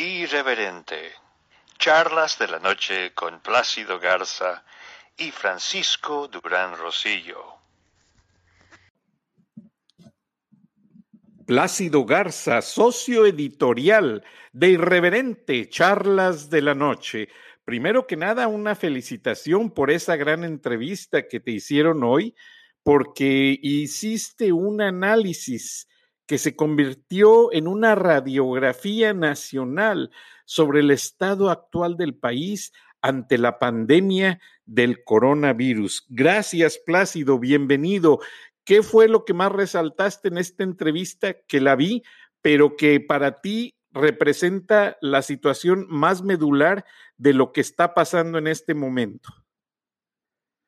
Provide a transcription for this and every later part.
Irreverente. Charlas de la noche con Plácido Garza y Francisco Durán Rosillo. Plácido Garza, socio editorial de Irreverente Charlas de la Noche. Primero que nada, una felicitación por esa gran entrevista que te hicieron hoy, porque hiciste un análisis que se convirtió en una radiografía nacional sobre el estado actual del país ante la pandemia del coronavirus. Gracias, Plácido, bienvenido. ¿Qué fue lo que más resaltaste en esta entrevista que la vi, pero que para ti representa la situación más medular de lo que está pasando en este momento?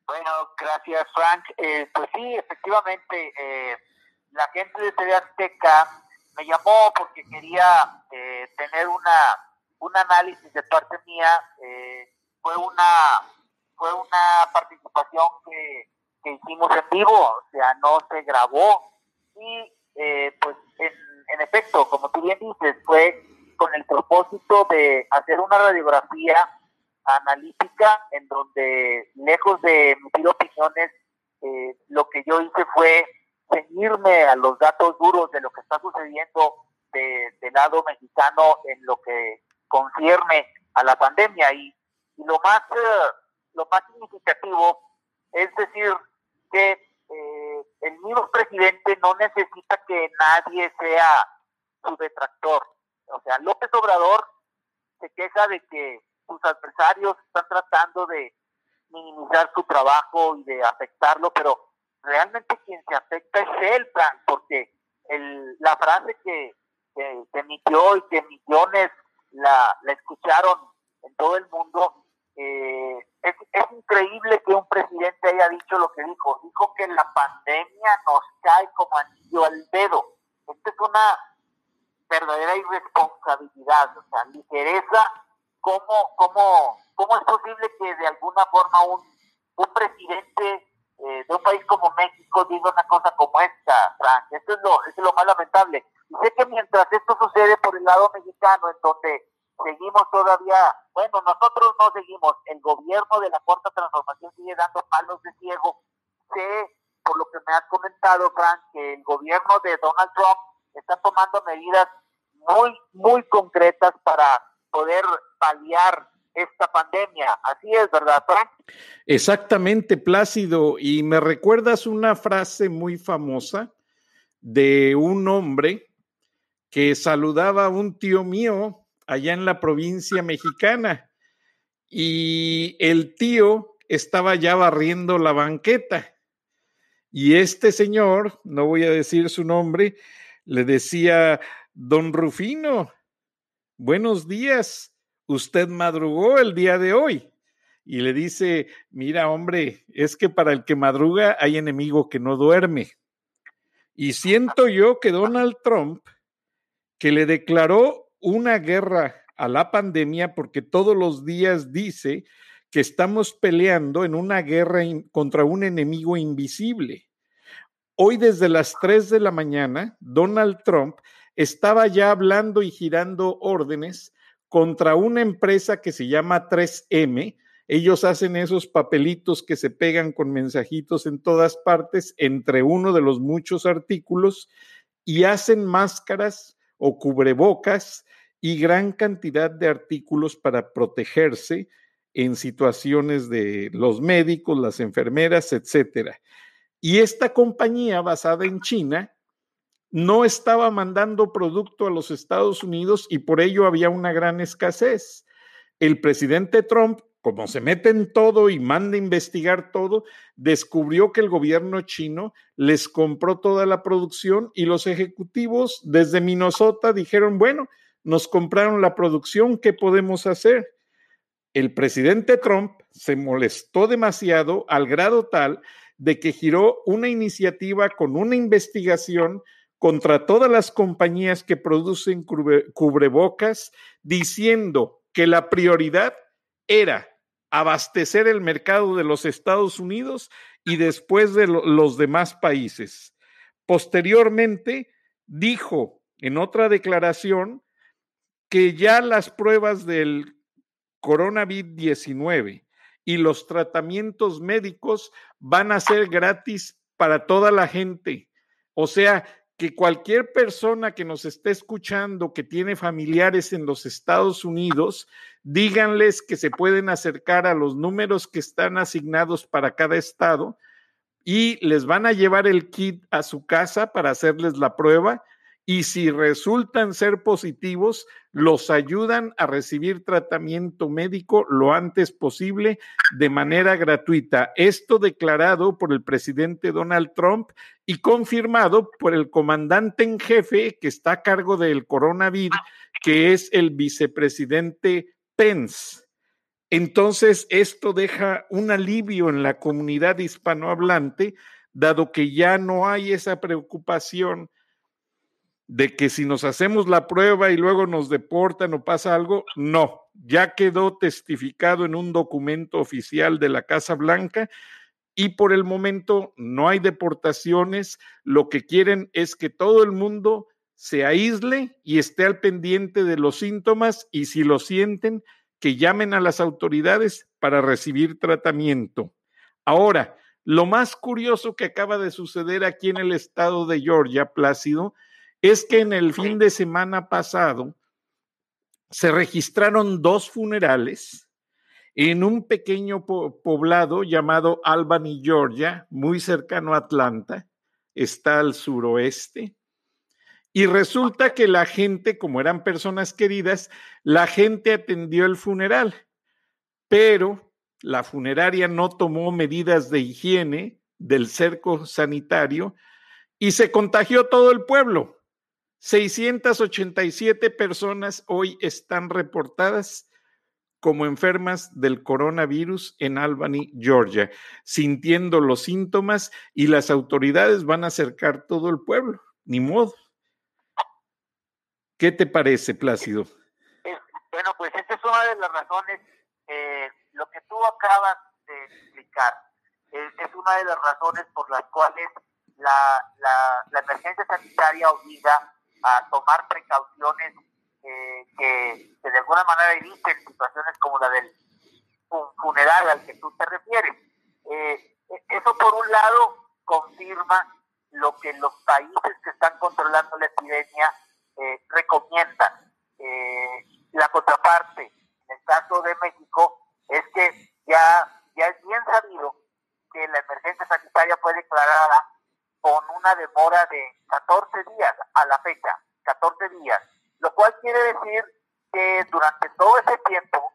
Bueno, gracias, Frank. Eh, pues sí, efectivamente. Eh la gente de TV Azteca me llamó porque quería eh, tener una un análisis de parte mía. Eh, fue una fue una participación que, hicimos en vivo, o sea, no se grabó y eh, pues en, en efecto, como tú bien dices, fue con el propósito de hacer una radiografía analítica en donde lejos de emitir opiniones, lo que yo hice fue ceñirme a los datos duros de lo que está sucediendo del lado mexicano en lo que concierne a la pandemia. Y, lo más eh, lo más significativo es decir que eh, el mismo presidente no necesita que nadie sea su detractor. O sea López Obrador se queja de que sus adversarios están tratando de minimizar su trabajo y de afectarlo pero realmente quien se afecta es él, porque el, la frase que, que, emitió y que millones la, la escucharon en todo el mundo, eh, es, es increíble que un presidente haya dicho lo que dijo. Dijo que la pandemia nos cae como anillo al dedo. Esta es una verdadera irresponsabilidad, o sea, ligereza. ¿Cómo, cómo, cómo es posible que de alguna forma un, un presidente eh, de un país como México diga una cosa como esta, Frank. Esto es lo, es lo más lamentable. Y sé que mientras esto sucede por el lado mexicano, en donde seguimos todavía, bueno, nosotros no seguimos, el gobierno de la cuarta transformación sigue dando palos de ciego. Sé, por lo que me has comentado, Frank, que el gobierno de Donald Trump está tomando medidas muy, muy concretas para poder paliar esta pandemia. Así es, ¿verdad, Frank? Exactamente, Plácido. Y me recuerdas una frase muy famosa de un hombre que saludaba a un tío mío allá en la provincia mexicana y el tío estaba ya barriendo la banqueta y este señor, no voy a decir su nombre, le decía, don Rufino, buenos días, usted madrugó el día de hoy. Y le dice, mira hombre, es que para el que madruga hay enemigo que no duerme. Y siento yo que Donald Trump, que le declaró una guerra a la pandemia porque todos los días dice que estamos peleando en una guerra contra un enemigo invisible. Hoy desde las 3 de la mañana, Donald Trump estaba ya hablando y girando órdenes contra una empresa que se llama 3M. Ellos hacen esos papelitos que se pegan con mensajitos en todas partes entre uno de los muchos artículos y hacen máscaras o cubrebocas y gran cantidad de artículos para protegerse en situaciones de los médicos, las enfermeras, etcétera. Y esta compañía basada en China no estaba mandando producto a los Estados Unidos y por ello había una gran escasez. El presidente Trump, como se mete en todo y manda investigar todo, descubrió que el gobierno chino les compró toda la producción y los ejecutivos desde Minnesota dijeron, bueno, nos compraron la producción, ¿qué podemos hacer? El presidente Trump se molestó demasiado al grado tal de que giró una iniciativa con una investigación contra todas las compañías que producen cubrebocas, diciendo que la prioridad era abastecer el mercado de los Estados Unidos y después de los demás países. Posteriormente, dijo en otra declaración que ya las pruebas del coronavirus 19 y los tratamientos médicos van a ser gratis para toda la gente. O sea, que cualquier persona que nos esté escuchando que tiene familiares en los Estados Unidos, díganles que se pueden acercar a los números que están asignados para cada estado y les van a llevar el kit a su casa para hacerles la prueba y si resultan ser positivos, los ayudan a recibir tratamiento médico lo antes posible de manera gratuita. Esto declarado por el presidente Donald Trump y confirmado por el comandante en jefe que está a cargo del coronavirus, que es el vicepresidente Pence. Entonces, esto deja un alivio en la comunidad hispanohablante, dado que ya no hay esa preocupación de que si nos hacemos la prueba y luego nos deportan o pasa algo, no, ya quedó testificado en un documento oficial de la Casa Blanca y por el momento no hay deportaciones, lo que quieren es que todo el mundo se aísle y esté al pendiente de los síntomas y si lo sienten, que llamen a las autoridades para recibir tratamiento. Ahora, lo más curioso que acaba de suceder aquí en el estado de Georgia, Plácido, es que en el fin de semana pasado se registraron dos funerales en un pequeño poblado llamado Albany, Georgia, muy cercano a Atlanta, está al suroeste. Y resulta que la gente, como eran personas queridas, la gente atendió el funeral, pero la funeraria no tomó medidas de higiene del cerco sanitario y se contagió todo el pueblo. 687 personas hoy están reportadas como enfermas del coronavirus en Albany, Georgia, sintiendo los síntomas y las autoridades van a acercar todo el pueblo, ni modo. ¿Qué te parece, Plácido? Bueno, pues esta es una de las razones, eh, lo que tú acabas de explicar, es una de las razones por las cuales la, la, la emergencia sanitaria obliga a tomar precauciones eh, que, de alguna manera eviten situaciones como la del funeral al que tú te refieres. Eh, eso por un lado confirma lo que los países que están controlando la epidemia eh, recomiendan. la contraparte, en el caso de México, es que ya, ya es bien sabido que la emergencia sanitaria fue declarada con una demora de 14 días a la fecha, 14 días, lo cual quiere decir que durante todo ese tiempo,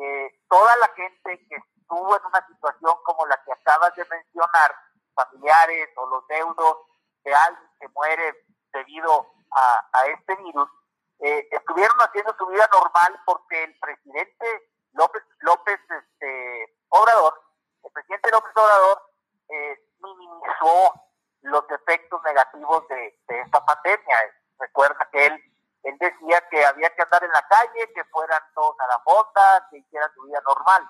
eh, toda la gente que estuvo en una situación como la que acabas de mencionar, familiares o los deudos de alguien que muere debido a, este virus, eh, estuvieron haciendo su vida normal porque el presidente López, López este, Obrador, el presidente López Obrador eh, minimizó los efectos negativos de, esta pandemia. Recuerda que él, él decía que había que andar en la calle, que fueran todos a la bota, que hicieran su vida normal.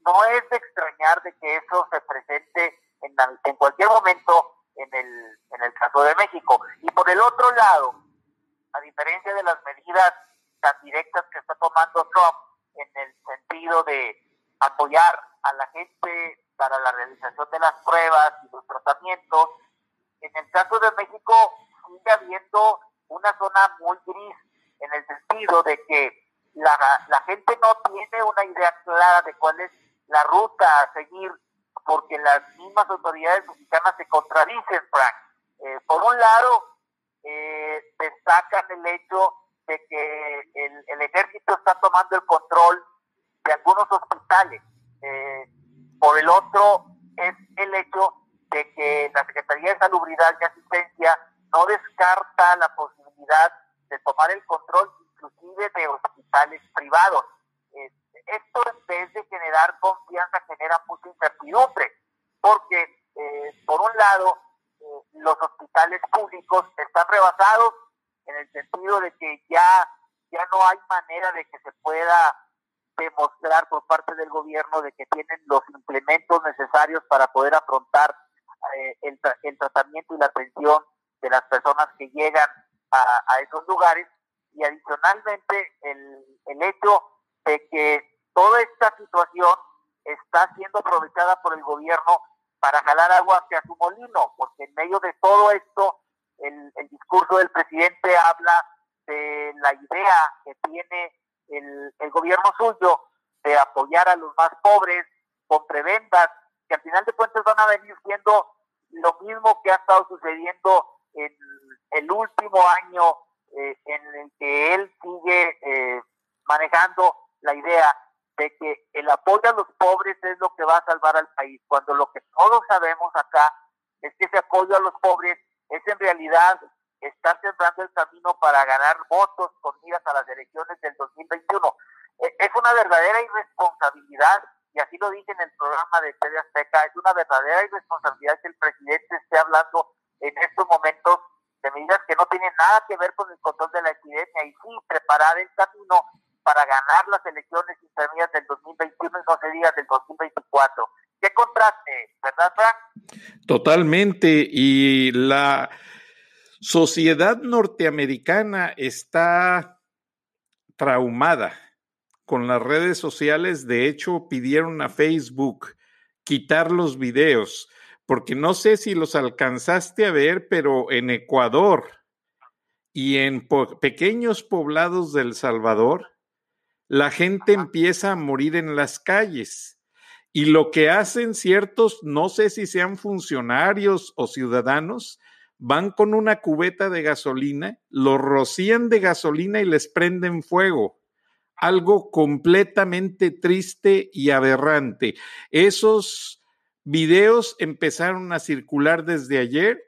No es de extrañar de que eso se presente en, cualquier momento en el, en el caso de México. Y por el otro lado, a diferencia de las medidas tan directas que está tomando Trump en el sentido de apoyar a la gente para la realización de las pruebas y los tratamientos, en el caso de México sigue habiendo una zona muy gris en el sentido de que la, la gente no tiene una idea clara de cuál es la ruta a seguir porque las mismas autoridades mexicanas se contradicen, Frank. Eh, por un lado, eh, destacan el hecho de que el, el, ejército está tomando el control de algunos hospitales. Eh, por el otro, es el hecho de que la Secretaría de Salubridad y Asistencia no descarta la posibilidad el control inclusive de hospitales privados. esto en vez de generar confianza genera mucha incertidumbre, porque eh, por un lado eh, los hospitales públicos están rebasados en el sentido de que ya, ya no hay manera de que se pueda demostrar por parte del gobierno de que tienen los implementos necesarios para poder afrontar eh, el, el, tratamiento y la atención de las personas que llegan a, esos lugares y adicionalmente el, el hecho de que toda esta situación está siendo aprovechada por el gobierno para jalar agua hacia su molino, porque en medio de todo esto, el, el discurso del presidente habla de la idea que tiene el, el gobierno suyo de apoyar a los más pobres con prebendas, que al final de cuentas van a venir siendo lo mismo que ha estado sucediendo en el último año eh, en el que él sigue eh, manejando la idea de que el apoyo a los pobres es lo que va a salvar al país, cuando lo que todos sabemos acá es que ese apoyo a los pobres es en realidad estar sembrando el camino para ganar votos con miras a las elecciones del 2021. E, es una verdadera irresponsabilidad, y así lo dije en el programa de TV Azteca, es una verdadera irresponsabilidad que el presidente esté hablando en estos momentos de medidas que no tienen nada que ver con el control de la epidemia y sí preparar el camino para ganar las elecciones intermedias del 2021 y no se diga del 2024. ¿Qué contraste, verdad, Frank? Totalmente. Y la sociedad norteamericana está traumada con las redes sociales. De hecho, pidieron a Facebook quitar los videos, porque no sé si los alcanzaste a ver, pero en Ecuador y en pequeños poblados del Salvador, la gente empieza a morir en las calles. Y lo que hacen ciertos, no sé si sean funcionarios o ciudadanos, van con una cubeta de gasolina, lo rocían de gasolina y les prenden fuego. Algo completamente triste y aberrante. Esos videos empezaron a circular desde ayer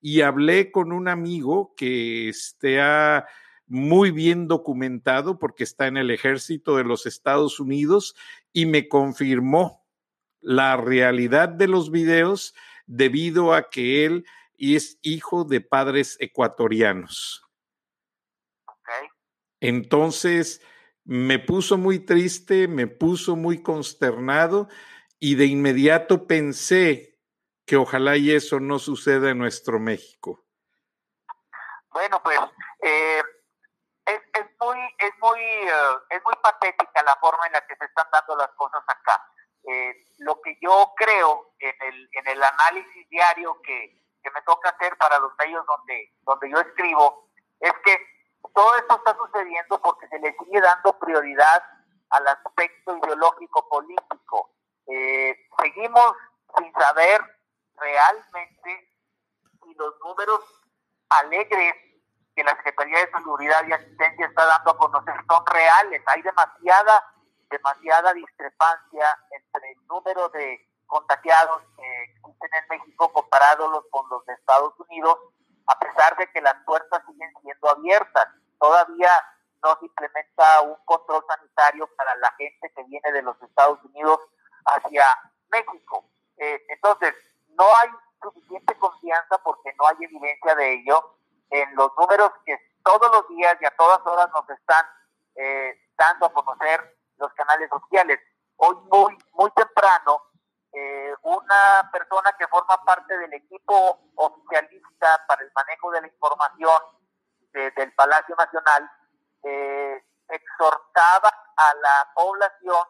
y hablé con un amigo que está muy bien documentado porque está en el ejército de los Estados Unidos y me confirmó la realidad de los videos debido a que él es hijo de padres ecuatorianos. Entonces, me puso muy triste, me puso muy consternado y de inmediato pensé que ojalá y eso no suceda en nuestro México. Bueno, pues eh, es, muy, es muy, eh, es muy patética la forma en la que se están dando las cosas acá. Eh, lo que yo creo en el, en el análisis diario que, que me toca hacer para los medios donde, donde yo escribo es que todo esto está sucediendo porque se le sigue dando prioridad al aspecto ideológico político. Eh, seguimos sin saber realmente si los números alegres que la Secretaría de Seguridad y Asistencia está dando a conocer son reales. Hay demasiada, demasiada discrepancia entre el número de contagiados que existen en México comparados con los de Estados Unidos, a pesar de que las puertas siguen siendo abiertas. Todavía no se implementa un control sanitario para la gente que viene de los Estados Unidos hacia México. Eh, entonces, no hay suficiente confianza porque no hay evidencia de ello en los números que todos los días y a todas horas nos están eh, dando a conocer los canales sociales. Hoy muy, muy temprano, eh, una persona que forma parte del equipo oficialista para el manejo de la información del Palacio Nacional eh, exhortaba a la población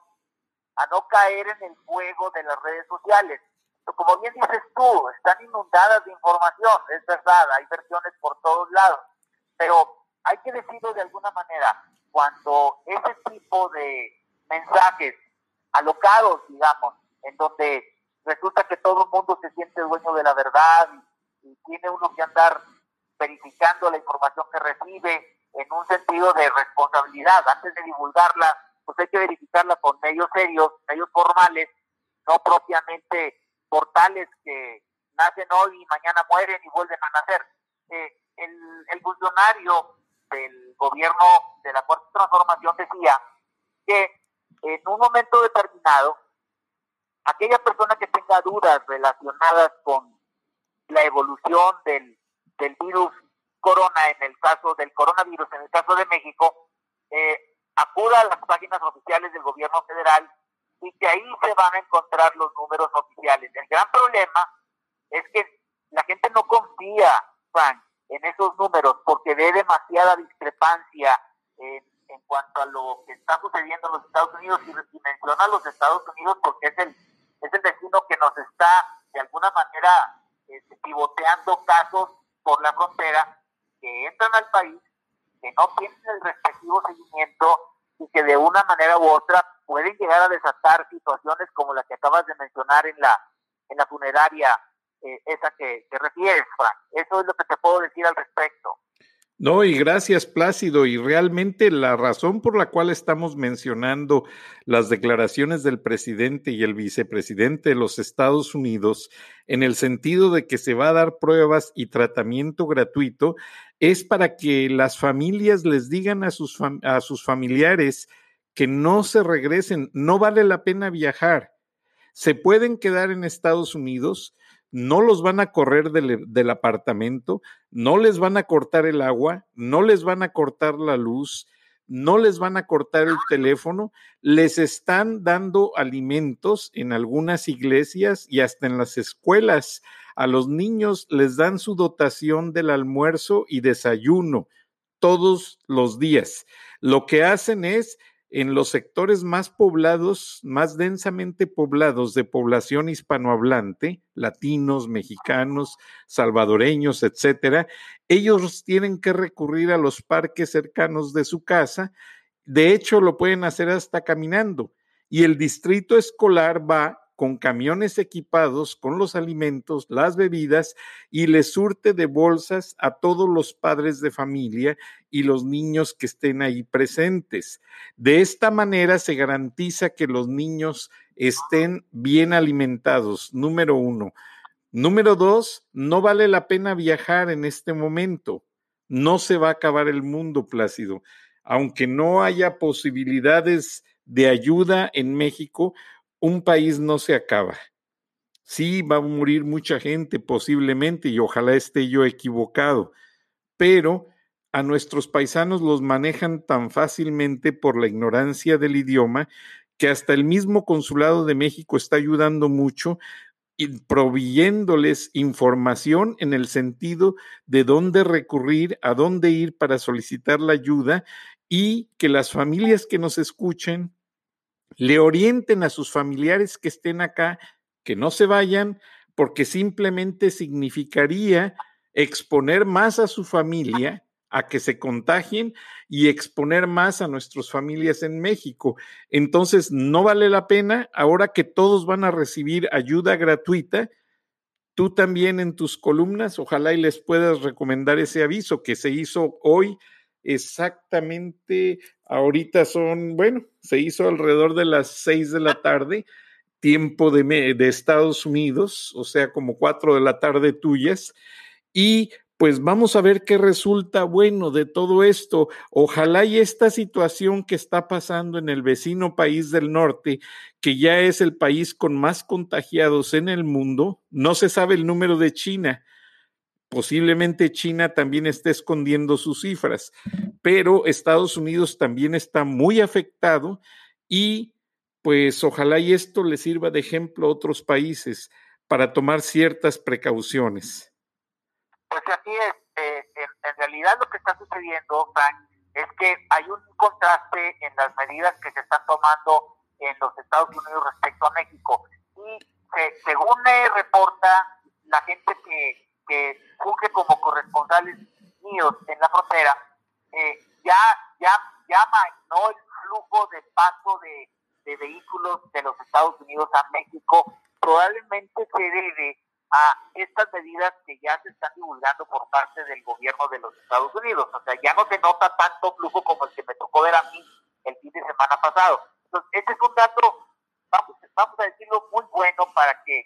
a no caer en el juego de las redes sociales. Como bien dices tú, están inundadas de información, es verdad, hay versiones por todos lados, pero hay que decirlo de alguna manera, cuando ese tipo de mensajes alocados, digamos, en donde resulta que todo el mundo se siente dueño de la verdad y, y tiene uno que andar verificando la información que recibe en un sentido de responsabilidad, antes de divulgarla, pues hay que verificarla con medios serios, medios formales, no propiamente portales que nacen hoy y mañana mueren y vuelven a nacer. Eh, el, funcionario del gobierno de la Cuarta Transformación decía que en un momento determinado, aquella persona que tenga dudas relacionadas con la evolución del, del virus corona, en el caso del coronavirus, en el caso de México, eh, acuda a las páginas oficiales del gobierno federal y que ahí se van a encontrar los números oficiales. El gran problema es que la gente no confía, Frank, en esos números porque ve demasiada discrepancia en, cuanto a lo que está sucediendo en los Estados Unidos y, menciona a los Estados Unidos porque es el, es el destino que nos está de alguna manera este, pivoteando casos por la frontera que entran al país, que no tienen el respectivo seguimiento y que de una manera u otra pueden llegar a desatar situaciones como la que acabas de mencionar en la, en la funeraria eh, esa que refieres, Frank. Eso es lo que te puedo decir al respecto. No, y gracias Plácido. Y realmente la razón por la cual estamos mencionando las declaraciones del presidente y el vicepresidente de los Estados Unidos en el sentido de que se va a dar pruebas y tratamiento gratuito es para que las familias les digan a sus, a sus familiares que no se regresen, no vale la pena viajar. Se pueden quedar en Estados Unidos, no los van a correr del, apartamento, no les van a cortar el agua, no les van a cortar la luz, no les van a cortar el teléfono, les están dando alimentos en algunas iglesias y hasta en las escuelas. A los niños les dan su dotación del almuerzo y desayuno todos los días. Lo que hacen es en los sectores más poblados, más densamente poblados de población hispanohablante, latinos, mexicanos, salvadoreños, etcétera, ellos tienen que recurrir a los parques cercanos de su casa. De hecho, lo pueden hacer hasta caminando. Y el distrito escolar va con camiones equipados con los alimentos, las bebidas y le surte de bolsas a todos los padres de familia y los niños que estén ahí presentes. De esta manera se garantiza que los niños estén bien alimentados, número uno. Número dos, no vale la pena viajar en este momento. No se va a acabar el mundo, Plácido. Aunque no haya posibilidades de ayuda en México, un país no se acaba. Sí, va a morir mucha gente posiblemente y ojalá esté yo equivocado, pero a nuestros paisanos los manejan tan fácilmente por la ignorancia del idioma que hasta el mismo Consulado de México está ayudando mucho y información en el sentido de dónde recurrir, a dónde ir para solicitar la ayuda y que las familias que nos escuchen le orienten a sus familiares que estén acá, que no se vayan, porque simplemente significaría exponer más a su familia a que se contagien y exponer más a nuestras familias en México. Entonces, no vale la pena, ahora que todos van a recibir ayuda gratuita, tú también en tus columnas, ojalá y les puedas recomendar ese aviso que se hizo hoy exactamente, ahorita son, bueno, se hizo alrededor de las seis de la tarde, tiempo de, de Estados Unidos, o sea, como cuatro de la tarde tuyas, y pues vamos a ver qué resulta bueno de todo esto. Ojalá y esta situación que está pasando en el vecino país del norte, que ya es el país con más contagiados en el mundo, no se sabe el número de China, Posiblemente China también esté escondiendo sus cifras, pero Estados Unidos también está muy afectado y pues ojalá y esto le sirva de ejemplo a otros países para tomar ciertas precauciones. Pues así es. Eh, en, realidad lo que está sucediendo, Frank, es que hay un contraste en las medidas que se están tomando en los Estados Unidos respecto a México. Y según me reporta la gente que que funge como corresponsales míos en la frontera, eh, ya, ya, ya no el flujo de paso de, de vehículos de los Estados Unidos a México, probablemente se debe a estas medidas que ya se están divulgando por parte del gobierno de los Estados Unidos. O sea, ya no se nota tanto flujo como el que me tocó ver a mí el fin de semana pasado. Entonces, este es un dato, vamos, vamos a decirlo, muy bueno para que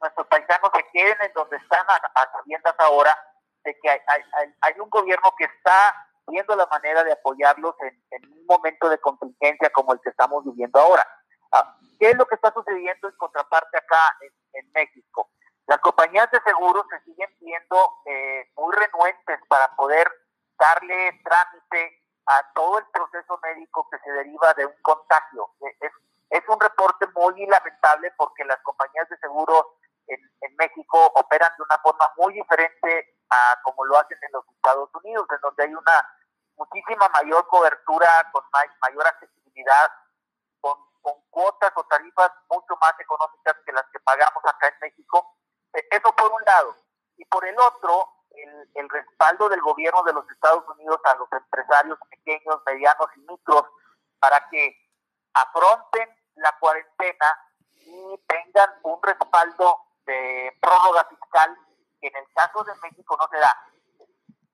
nuestros paisanos se queden en donde están a, sabiendas ahora de que hay, un gobierno que está viendo la manera de apoyarlos en, un momento de contingencia como el que estamos viviendo ahora. Ah, ¿Qué es lo que está sucediendo en contraparte acá en, México? Las compañías de seguros se siguen viendo eh, muy renuentes para poder darle trámite a todo el proceso médico que se deriva de un contagio. Es, es un reporte muy lamentable porque las compañías de seguros en, México operan de una forma muy diferente a como lo hacen en los Estados Unidos, en donde hay una muchísima mayor cobertura, con mayor accesibilidad, con, cuotas o tarifas mucho más económicas que las que pagamos acá en México. E, eso por un lado. Y por el otro, el respaldo del gobierno de los Estados Unidos a los empresarios pequeños, medianos y micros para que afronten la cuarentena y tengan un respaldo de prórroga fiscal que en el caso de México no se da.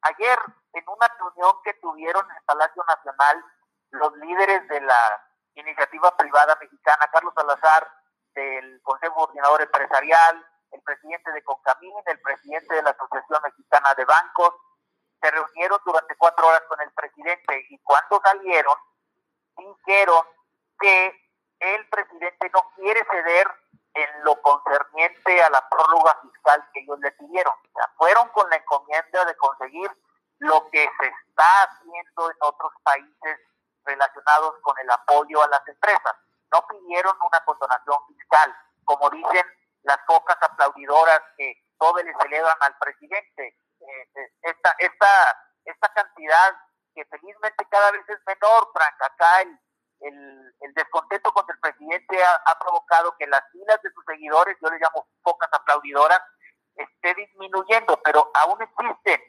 Ayer, en una reunión que tuvieron en el Palacio Nacional, los líderes de la iniciativa privada mexicana, Carlos Salazar, del Consejo Coordinador Empresarial, el presidente de Concamín, el presidente de la Asociación Mexicana de Bancos, se reunieron durante cuatro horas con el presidente y cuando salieron, dijeron que el presidente no quiere ceder en lo concerniente a la prórroga fiscal que ellos le pidieron. O sea, fueron con la encomienda de conseguir lo que se está haciendo en otros países relacionados con el apoyo a las empresas. No pidieron una condonación fiscal, como dicen las pocas aplaudidoras que todos le celebran al presidente. Eh, eh, esta, esta, esta cantidad que felizmente cada vez es menor, Frank. Acá el, yo les llamo pocas aplaudidoras, esté disminuyendo, pero aún existen.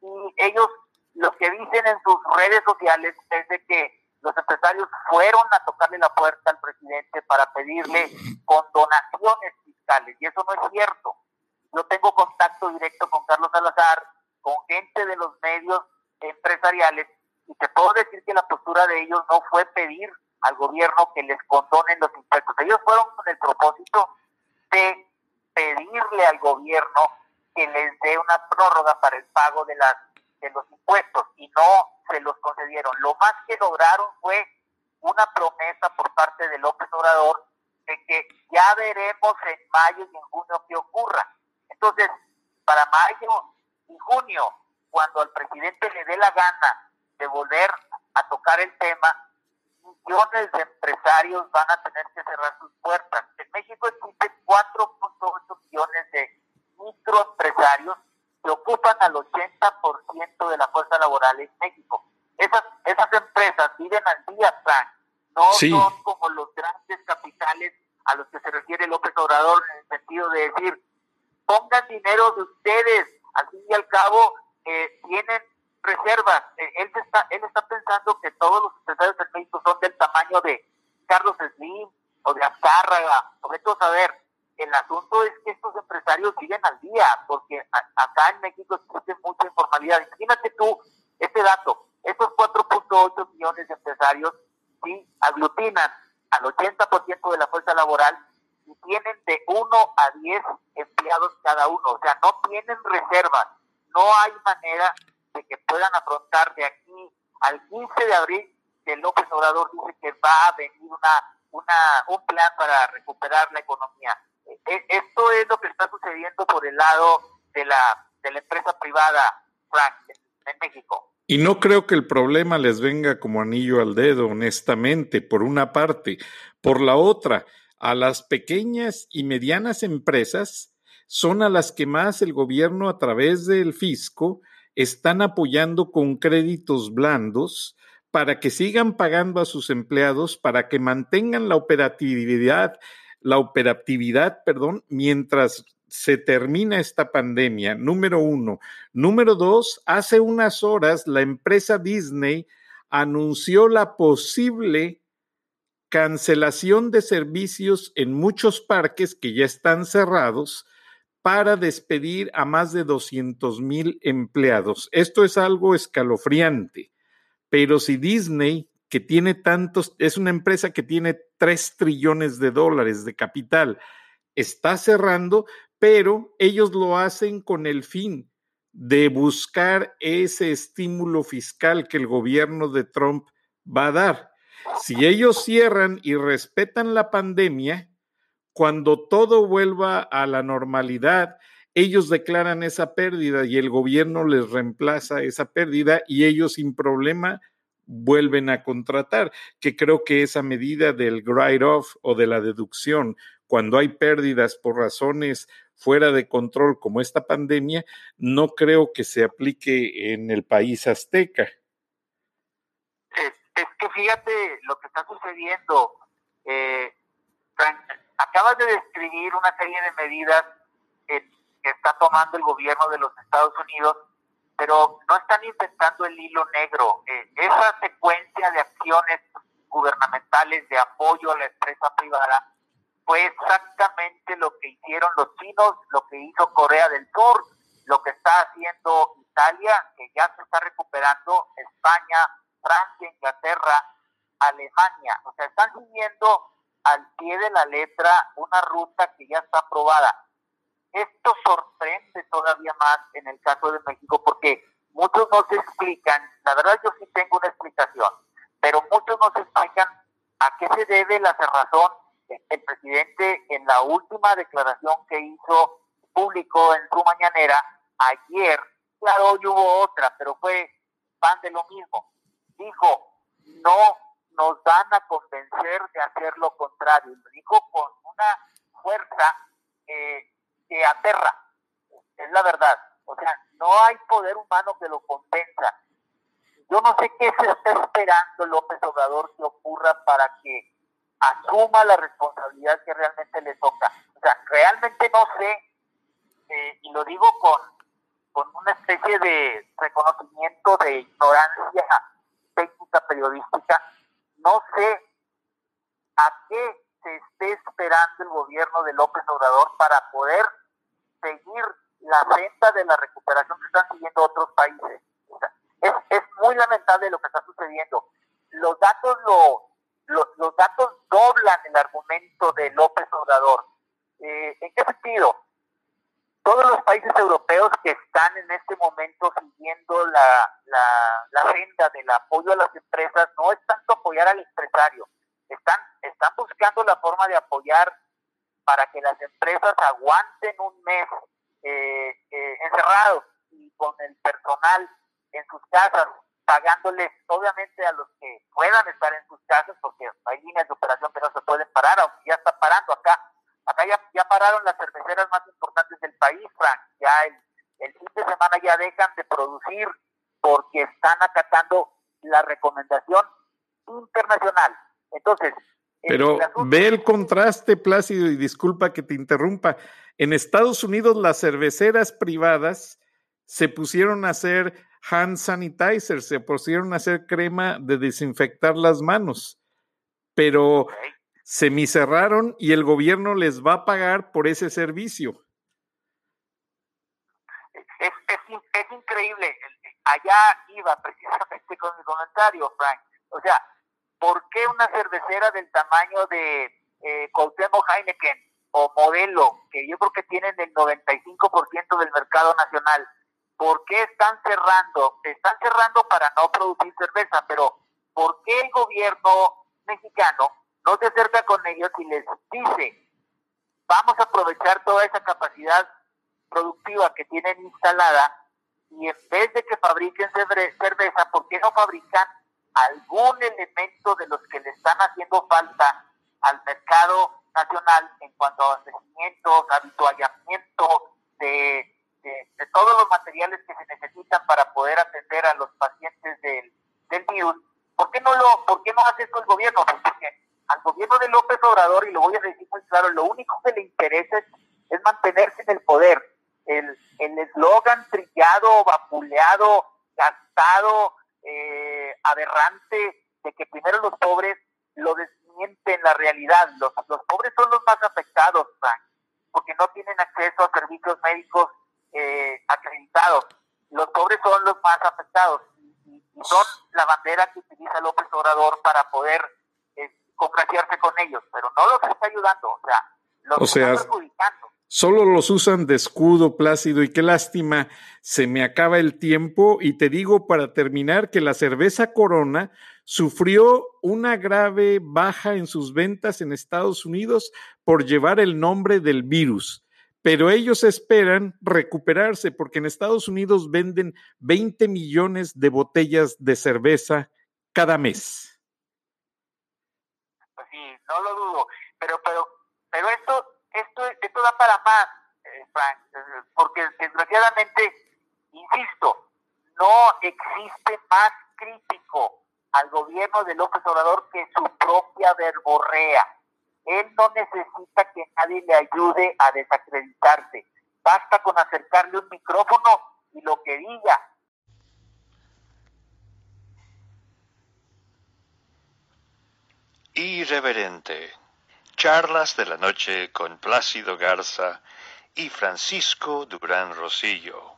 Y ellos lo que dicen en sus redes sociales es de que los empresarios fueron a tocarle la puerta al presidente para pedirle pedirle al gobierno que les dé una prórroga para el pago de las de los impuestos y no se los concedieron. Lo más que lograron fue una promesa por parte de López Obrador de que ya veremos en mayo y en junio qué ocurra. Entonces, para mayo y junio, cuando al presidente le dé la gana de volver a tocar el tema, millones de empresarios van a tener que cerrar sus puertas. En México existen 4.8 millones de microempresarios que ocupan al 80% de la fuerza laboral en México. Esas, esas empresas viven al día, Frank. No son como los grandes capitales a los que se refiere López Obrador en el sentido de decir, pongan dinero de ustedes, al fin y al cabo eh, tienen reservas. Eh, él, está, él está pensando que todos los empresarios en México son del tamaño de Carlos Slim o de Azcárraga. Sobre todo, saber, el asunto es que estos empresarios siguen al día, porque acá en México existe mucha informalidad. Imagínate tú este dato, estos 4.8 millones de empresarios sí aglutinan al 80% de la fuerza laboral y tienen de 1 a 10 empleados cada uno, o sea, no tienen reservas, no hay manera de que puedan afrontar de aquí al 15 de abril que López Obrador dice que va a venir una, una, un plan para recuperar la economía. E, esto es lo que está sucediendo por el lado de la, de la empresa privada, Frank, en México. Y no creo que el problema les venga como anillo al dedo, honestamente, por una parte. Por la otra, a las pequeñas y medianas empresas son a las que más el gobierno a través del fisco están apoyando con créditos blandos para que sigan pagando a sus empleados, para que mantengan la operatividad, la operatividad, perdón, mientras se termina esta pandemia, número uno. Número dos, hace unas horas la empresa Disney anunció la posible cancelación de servicios en muchos parques que ya están cerrados para despedir a más de 200 mil empleados. Esto es algo escalofriante, pero si Disney, que tiene tantos, es una empresa que tiene 3 trillones de dólares de capital, está cerrando, pero ellos lo hacen con el fin de buscar ese estímulo fiscal que el gobierno de Trump va a dar. Si ellos cierran y respetan la pandemia, cuando todo vuelva a la normalidad, ellos declaran esa pérdida y el gobierno les reemplaza esa pérdida y ellos sin problema vuelven a contratar, que creo que esa medida del write-off o de la deducción, cuando hay pérdidas por razones fuera de control como esta pandemia, no creo que se aplique en el país azteca. Es, que fíjate lo que está sucediendo. Eh, acabas de describir una serie de medidas que está tomando el gobierno de los Estados Unidos, pero no están intentando el hilo negro. Eh, esa secuencia de acciones gubernamentales de apoyo a la empresa privada fue exactamente lo que hicieron los chinos, lo que hizo Corea del Sur, lo que está haciendo Italia, que ya se está recuperando, España, Francia, Inglaterra, Alemania. O sea, están siguiendo al pie de la letra una ruta que ya está aprobada. Esto sorprende todavía más en el caso de México porque muchos no se explican, la verdad yo sí tengo una explicación, pero muchos no se explican a qué se debe la cerrazón. El presidente en la última declaración que hizo público en su mañanera ayer, claro, hoy hubo otra, pero fue pan de lo mismo. Dijo, no nos van a convencer de hacer lo contrario. Lo dijo con una fuerza eh, que aterra, es la verdad. O sea, no hay poder humano que lo convenza. Yo no sé qué se está esperando López Obrador que ocurra para que asuma la responsabilidad que realmente le toca. O sea, realmente no sé, eh, y lo digo con, con una especie de reconocimiento de ignorancia técnica periodística, no sé a qué se esté esperando gobierno de López Obrador para poder seguir la senda de la recuperación que están siguiendo otros países. es, es muy lamentable lo que está sucediendo. Los datos lo, los datos doblan el argumento de López Obrador. Eh, ¿En qué sentido? Todos los países europeos que están en este momento siguiendo la, la, la senda del apoyo a las empresas no es tanto apoyar al empresario, están, están buscando la forma de apoyar para que las empresas aguanten un mes eh, eh, encerrados y con el personal en sus casas, pagándoles obviamente a los que puedan estar en sus casas, porque hay líneas de operación que no se pueden parar, aunque ya está parando acá. Acá ya, ya pararon las cerveceras más importantes del país, Frank. Ya el, el fin de semana ya dejan de producir porque están acatando la recomendación internacional. Entonces, pero ve el contraste, Plácido, y disculpa que te interrumpa. En Estados Unidos las cerveceras privadas se pusieron a hacer hand sanitizer, se pusieron a hacer crema de desinfectar las manos, pero semicerraron y el gobierno les va a pagar por ese servicio. Es, es increíble. Allá iba precisamente con mi comentario, Frank. O sea, ¿por qué una cervecera del tamaño de eh, Heineken o Modelo, que yo creo que tienen el 95% del mercado nacional, ¿por qué están cerrando? Están cerrando para no producir cerveza, pero ¿por qué el gobierno mexicano no se acerca con ellos y les dice, vamos a aprovechar toda esa capacidad productiva que tienen instalada y en vez de que fabriquen cerveza, ¿por qué no fabrican algún elemento de los que le están haciendo falta al mercado nacional en cuanto a abastecimientos, habituallamiento de, todos los materiales que se necesitan para poder atender a los pacientes del, virus, ¿por qué no lo, por qué no hace eso el gobierno? Pues porque al gobierno de López Obrador, y lo voy a decir muy claro, lo único que le interesa es, mantenerse en el poder. El eslogan trillado, vapuleado, gastado, eh, aberrante de que primero los pobres lo desmienten la realidad. Los, los pobres son los más afectados, porque no tienen acceso a servicios médicos eh, acreditados. Los pobres son los más afectados y, son la bandera que utiliza López Obrador para poder eh, congraciarse con ellos, pero no los está ayudando, o sea, los o sea. Solo los usan de escudo plácido y qué lástima, se me acaba el tiempo y te digo para terminar que la cerveza Corona sufrió una grave baja en sus ventas en Estados Unidos por llevar el nombre del virus, pero ellos esperan recuperarse porque en Estados Unidos venden 20 millones de botellas de cerveza cada mes. Sí, no lo dudo, pero, pero, pero esto da para más, eh, Frank, porque desgraciadamente, insisto, no existe más crítico al gobierno de López Obrador que su propia verborrea. Él no necesita que nadie le ayude a desacreditarse. Basta con acercarle un micrófono y lo que diga. Irreverente. Charlas de la noche con Plácido Garza y Francisco Durán Rosillo.